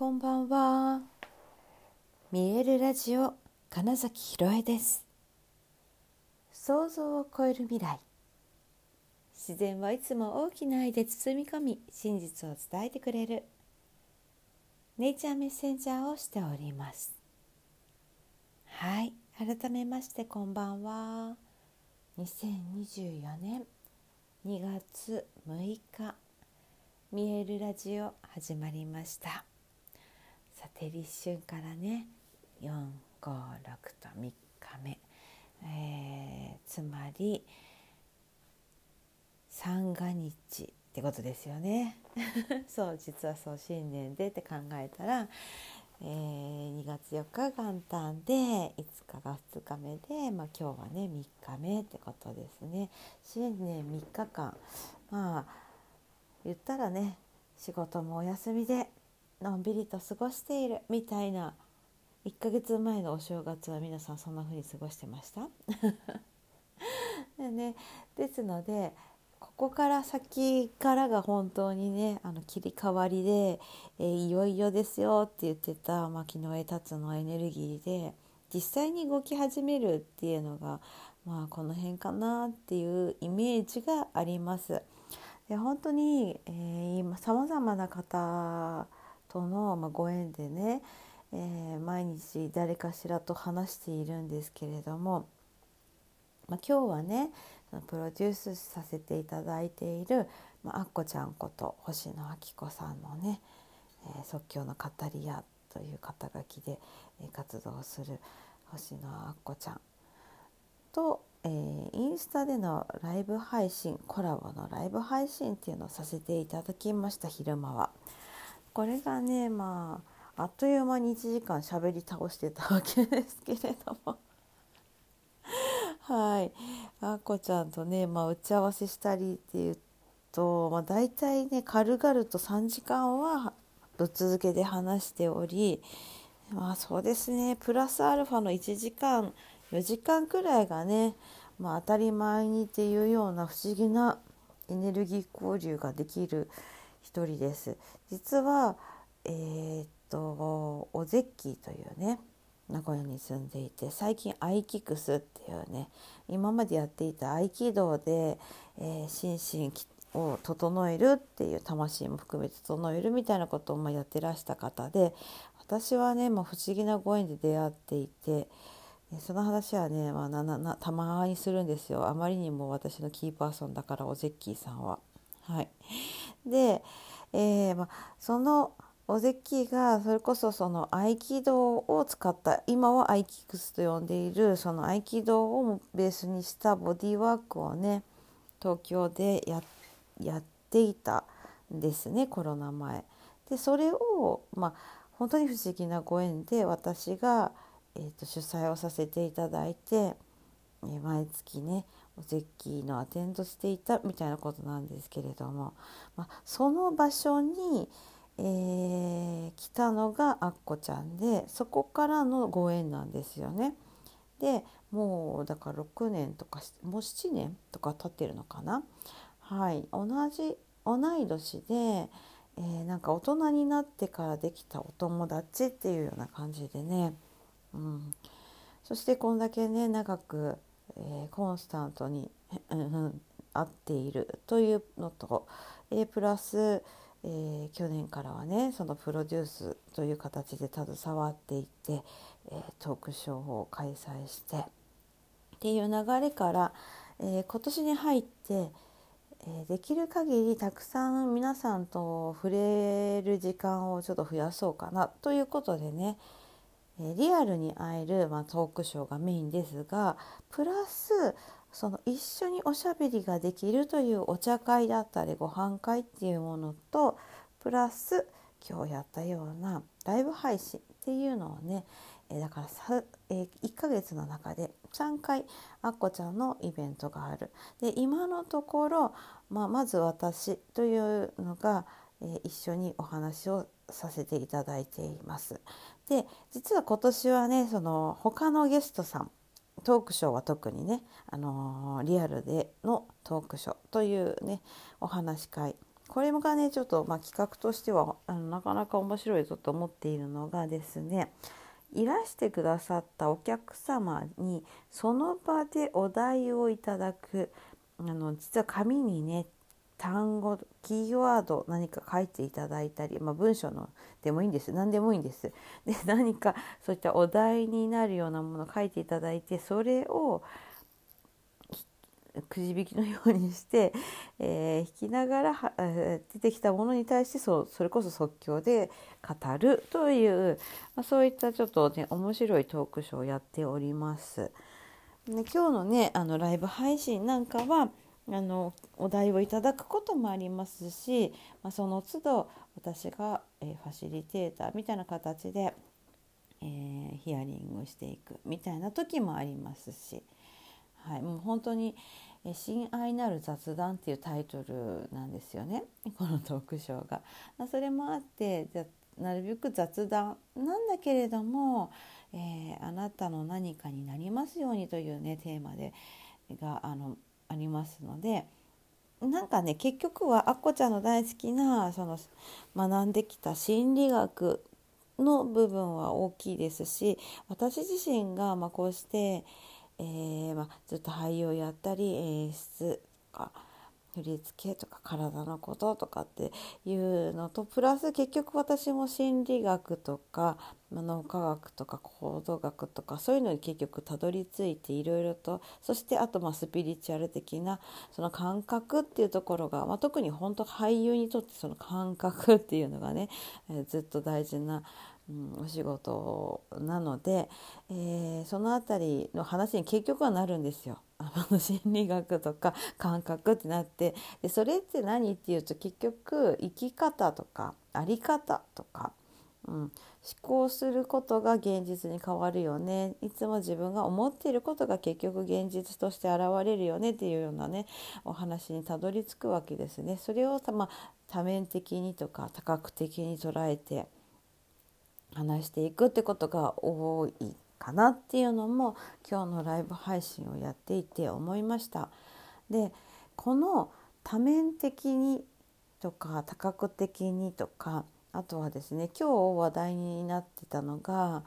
こんばんは。見えるラジオ金崎ひろえです。想像を超える未来。自然はいつも大きな愛で包み込み、真実を伝えてくれる。ネイチャーメッセンジャーをしております。はい、改めましてこんばんは。2024年2月6日。見えるラジオ始まりましたさて立春からね。456と3日目、えー、つまり三が日ってことですよね。そう実はそう新年でって考えたら、えー、2月4日元旦で5日が2日目で、まあ、今日はね3日目ってことですね。新年3日間。まあ言ったらね仕事もお休みでのんびりと過ごしているみたいな1ヶ月前のお正月は皆さんそんな風に過ごしてました？で,、ね、ですのでここから先からが本当にねあの切り替わりで、えー、いよいよですよって言ってた牧野へ立つのエネルギーで実際に動き始めるっていうのがまあこの辺かなっていうイメージがあります。で本当に、えー、今さまざまな方との、ま、ご縁でね、えー、毎日誰かしらと話しているんですけれども、まあ、今日はねプロデュースさせていただいている、まあ、っこちゃんこと星野明子さんのね、えー、即興の語り屋という肩書きで、え、活動する星野あっこちゃんとえー、インスタでのライブ配信コラボのライブ配信っていうのをさせていただきました昼間は。これがねまああっという間に1時間しゃべり倒してたわけですけれども。はい。あこちゃんとね、まあ、打ち合わせしたりっていうと、まあ、大体ね軽々と3時間はぶっ続けで話しておりまあそうですね。プラスアルファの1時間4時間くらいがね、まあ、当たり前にっていうような不思議なエネルギー交流ができる一人です。実は、えー、っとオゼッキーというね名古屋に住んでいて最近アイキクスっていうね今までやっていた合気道で、えー、心身を整えるっていう魂も含めて整えるみたいなことをやってらした方で私はね、まあ、不思議なご縁で出会っていて。その話はね、まあ、ななたまにするんですよあまりにも私のキーパーソンだからおゼッキーさんは。はい、で、えーま、そのおゼッキーがそれこそその合気道を使った今はアイキクスと呼んでいるその合気道をベースにしたボディーワークをね東京でやっていたんですねコロナ前。でそれを、まあ、本当に不思議なご縁で私がえーと、主催をさせていただいて、え、毎月ねおゼッキーのアテンドしていたみたいなことなんですけれども、まあ、その場所に、えー、来たのがアッコちゃんでそこからのご縁なんですよね。でもうだから6年とかもう7年とか経ってるのかな。はい同じ同い年で、えー、なんか大人になってからできたお友達っていうような感じでねうん、そしてこんだけね長く、えー、コンスタントに会っているというのと、えー、プラス、えー、去年からはねそのプロデュースという形で携わっていって、えー、トークショーを開催してっていう流れから、え今年に入って、えできる限りたくさん皆さんと触れる時間をちょっと増やそうかなということでね、リアルに会える、トークショーがメインですがプラスその一緒におしゃべりができるというお茶会だったりご飯会っていうものとプラス今日やったようなライブ配信っていうのをねだからさ、え1ヶ月の中で3回あっこちゃんのイベントがある。で今のところ、まあ、まず私というのが、一緒にお話をさせていただいています。で実は今年はねその他のゲストさんトークショーは特にね、あのー、リアルでのトークショーというねお話し会。これがねちょっと、まあ、企画としてはあのなかなか面白いぞと思っているのがですねいらしてくださったお客様にその場でお題をいただくあの実は紙にね単語キーワード何か書いていただいたり、まあ、文章のでもいいんです何でもいいんです。で何かそういったお題になるようなものを書いていただいてそれをくじ引きのようにして、えー、弾きながら、えー、出てきたものに対してそそれこそ即興で語るという、まあ、そういったちょっとね面白いトークショーをやっております。で今日のねあのライブ配信なんかはあのお題をいただくこともありますし、まあ、その都度私が、えー、ファシリテーターみたいな形で、えー、ヒアリングしていくみたいな時もありますし。はい、もう本当に「親愛なる雑談」っていうタイトルなんですよね このトークショーが。それもあってじゃなるべく雑談なんだけれども、えー、あなたの何かになりますようにというねテーマでがあのありますので。なんかね結局はあっこちゃんの大好きなその学んできた心理学の部分は大きいですし私自身がまこうして、えー、ま、ずっと俳優をやったり演出とか振り付けとか体のこととかっていうのとプラス結局私も心理学とか脳科学とか行動学とかそういうのに結局たどり着いていろいろとそしてあとまあスピリチュアル的なその感覚っていうところが、まあ、特に本当俳優にとってその感覚っていうのがね、え、ずっと大事なうん、お仕事なので、えー、その辺りの話に結局はなるんですよ。あの心理学とか感覚ってなってでそれって何っていうと結局生き方とか在り方とか、うん、思考することが現実に変わるよね。いつも自分が思っていることが結局現実として現れるよね。っていうようなねお話にたどり着くわけですね。それをま、多面的にとか多角的に捉えて話していくってことが多い。かなっていうのも今日のライブ配信をやっていて思いました。でこの多面的にとか多角的にとかあとはですね今日話題になってたのが、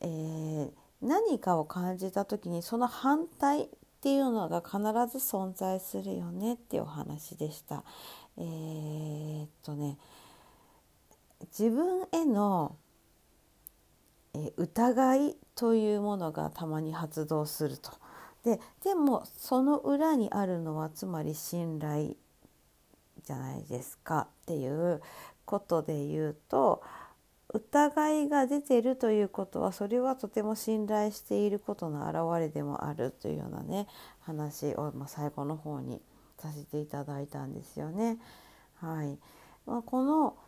えー、何かを感じた時にその反対っていうのが必ず存在するよねっていうお話でした。えー、っとね自分へのえ疑いというものがたまに発動すると。ででもその裏にあるのはつまり信頼じゃないですかっていうことで言うと疑いが出てるということはそれはとても信頼していることの表れでもあるというようなね話を、まあ、最後の方にさせていただいたんですよね。はいまあ、この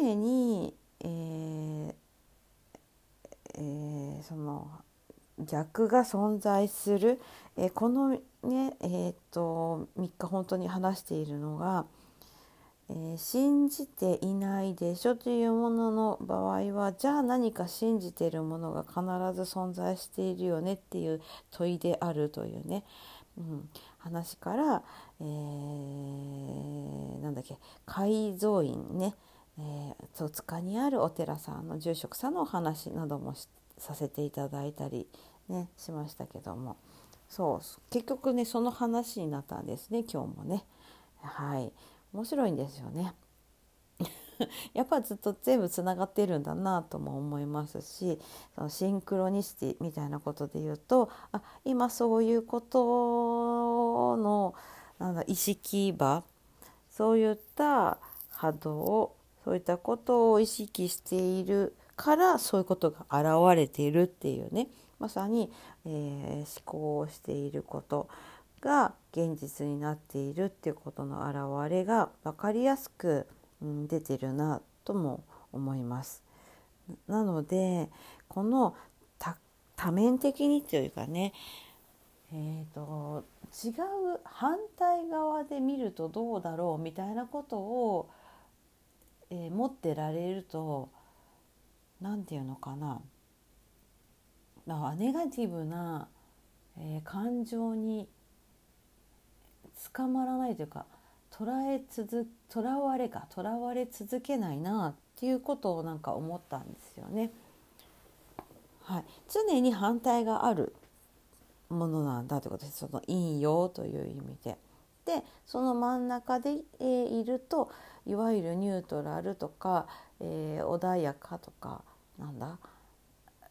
常に、えーえー、その逆が存在する、え、このねえー、っと3日本当に話しているのが、えー、信じていないでしょというものの場合はじゃあ何か信じているものが必ず存在しているよねっていう問いであるというね、うん、話から、えー、なんだっけ改造院ね。えー、塚にあるお寺さんの住職さんのお話などもさせていただいたり、ね、しましたけどもそう結局ねその話になったんですね今日もね。はい面白いんですよね。やっぱずっと全部つながってるんだなとも思いますしそのシンクロニシティみたいなことで言うとあ今そういうことのなんだ意識場そういった波動そういったことを意識しているからそういうことが現れているっていうねまさに、えー、思考をしていることが現実になっているっていうことの表れが分かりやすく、うん、出てるなとも思います。なのでこの多面的にというかねえーと違う反対側で見るとどうだろうみたいなことをえー、持ってられると何て言うのかなネガティブな、えー、感情に捕まらないというか捉え続囚われか囚われ続けないなっていうことをなんか思ったんですよね。はい、常に反対があるものなんだということですその陰陽という意味で。でその真ん中で、えー、いるといわゆるニュートラルとか、えー、穏やかとかなんだ、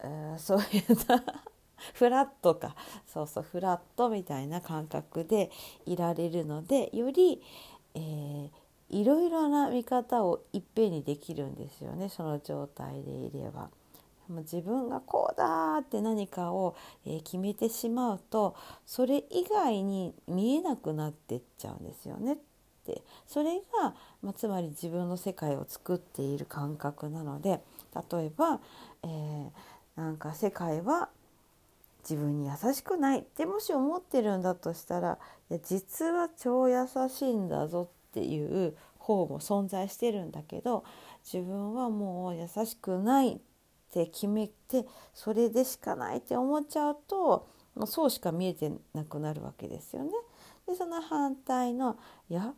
え、そういう フラットか。そうそうフラットみたいな感覚でいられるのでより、えー、いろいろな見方をいっぺんにできるんですよねその状態でいれば。自分がこうだって何かをえ決めてしまうとそれ以外に見えなくなってっちゃうんですよね。って。それが、まあ、つまり自分の世界を作っている感覚なので例えば、えー、なんか世界は自分に優しくないってもし思ってるんだとしたらいや実は超優しいんだぞっていう方も存在してるんだけど自分はもう優しくないって決めてそれでしかないって思っちゃうともうそうしか見えてなくなるわけですよね。でその反対のいや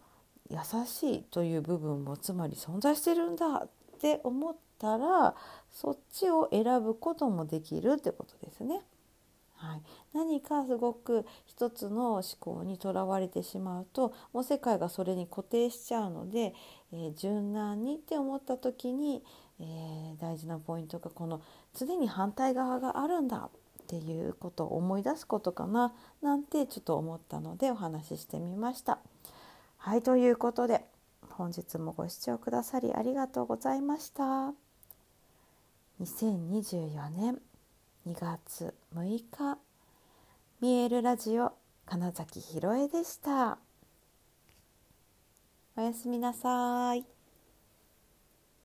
優しいという部分もつまり存在してるんだって思ったらそっちを選ぶこともできるってことですね。はい、何かすごく一つの思考にとらわれてしまうともう世界がそれに固定しちゃうので、えー、柔軟にって思った時に、えー、大事なポイントがこの常に反対側があるんだっていうことを思い出すことかななんてちょっと思ったのでお話ししてみました。はいということで本日もご視聴くださりありがとうございました。2024年2月6日見えるラジオ金崎ひろえでしたおやすみなさい